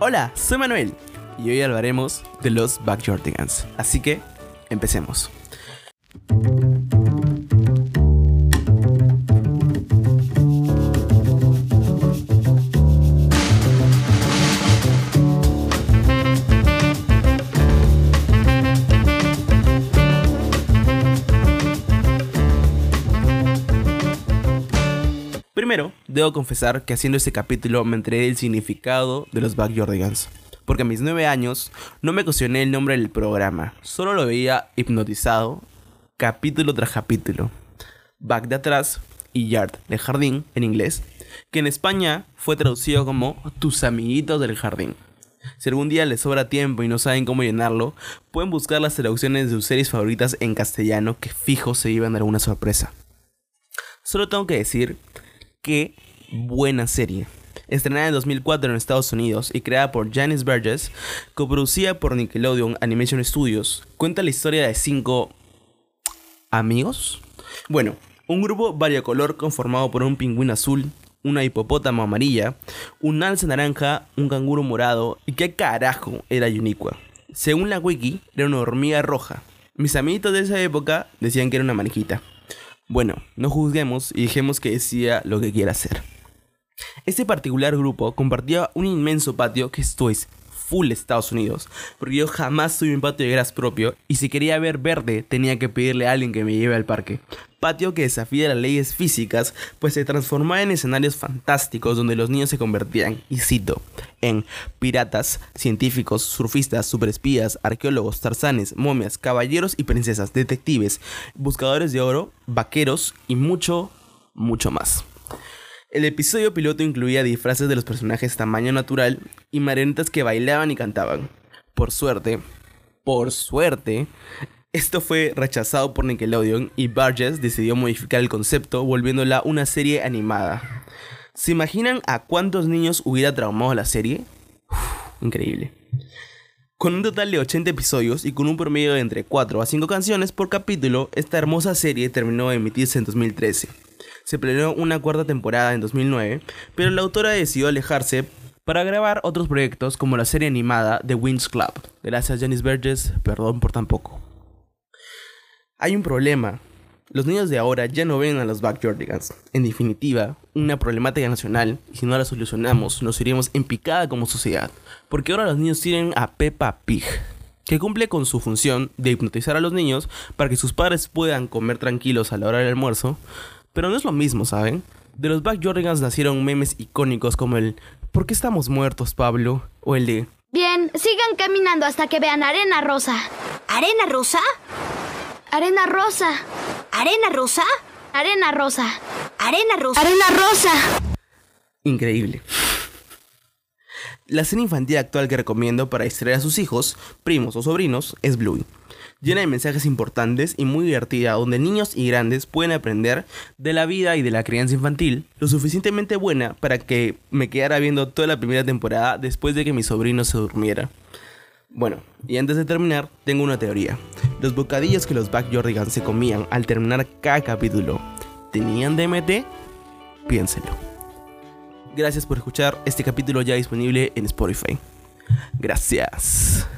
Hola, soy Manuel y hoy hablaremos de los Backyardigans. Así que, empecemos. Primero, debo confesar que haciendo este capítulo me enteré del significado de los Backyardigans. Porque a mis 9 años no me cuestioné el nombre del programa, solo lo veía hipnotizado, capítulo tras capítulo. Back de atrás y Yard de jardín en inglés, que en España fue traducido como Tus amiguitos del jardín. Si algún día les sobra tiempo y no saben cómo llenarlo, pueden buscar las traducciones de sus series favoritas en castellano que fijo se llevan alguna sorpresa. Solo tengo que decir qué buena serie. Estrenada en 2004 en Estados Unidos y creada por Janice Burgess, coproducida por Nickelodeon Animation Studios, cuenta la historia de cinco amigos. Bueno, un grupo variocolor conformado por un pingüino azul, una hipopótamo amarilla, un alce naranja, un canguro morado y qué carajo era Uniqua. Según la wiki, era una hormiga roja. Mis amiguitos de esa época decían que era una mariquita. Bueno, no juzguemos y dejemos que decía lo que quiera hacer. Este particular grupo compartía un inmenso patio que esto es full Estados Unidos, porque yo jamás tuve un patio de gras propio y si quería ver verde tenía que pedirle a alguien que me lleve al parque. Patio que desafía las leyes físicas, pues se transformaba en escenarios fantásticos donde los niños se convertían, y cito, en piratas, científicos, surfistas, superespías, arqueólogos, tarzanes, momias, caballeros y princesas, detectives, buscadores de oro, vaqueros y mucho, mucho más. El episodio piloto incluía disfraces de los personajes tamaño natural y marionetas que bailaban y cantaban. Por suerte, por suerte, esto fue rechazado por Nickelodeon y Burgess decidió modificar el concepto volviéndola una serie animada. ¿Se imaginan a cuántos niños hubiera traumado la serie? increíble. Con un total de 80 episodios y con un promedio de entre 4 a 5 canciones por capítulo, esta hermosa serie terminó de emitirse en 2013 se planeó una cuarta temporada en 2009, pero la autora decidió alejarse para grabar otros proyectos como la serie animada The Wings Club. Gracias Janice Burgess, perdón por tan poco. Hay un problema. Los niños de ahora ya no ven a los Backyardigans. En definitiva, una problemática nacional, y si no la solucionamos, nos iríamos en picada como sociedad. Porque ahora los niños tienen a Peppa Pig, que cumple con su función de hipnotizar a los niños para que sus padres puedan comer tranquilos a la hora del almuerzo, pero no es lo mismo, ¿saben? De los Backyardigans nacieron memes icónicos como el ¿Por qué estamos muertos, Pablo? o el de Bien, sigan caminando hasta que vean arena rosa. ¿Arena rosa? Arena rosa. ¿Arena rosa? Arena rosa. Arena rosa. Arena rosa. Increíble. La serie infantil actual que recomiendo para distraer a sus hijos, primos o sobrinos es Bluey llena de mensajes importantes y muy divertida, donde niños y grandes pueden aprender de la vida y de la crianza infantil, lo suficientemente buena para que me quedara viendo toda la primera temporada después de que mi sobrino se durmiera. Bueno, y antes de terminar, tengo una teoría. Los bocadillos que los Backyardigans se comían al terminar cada capítulo, ¿tenían DMT? Piénselo. Gracias por escuchar este capítulo ya disponible en Spotify. Gracias.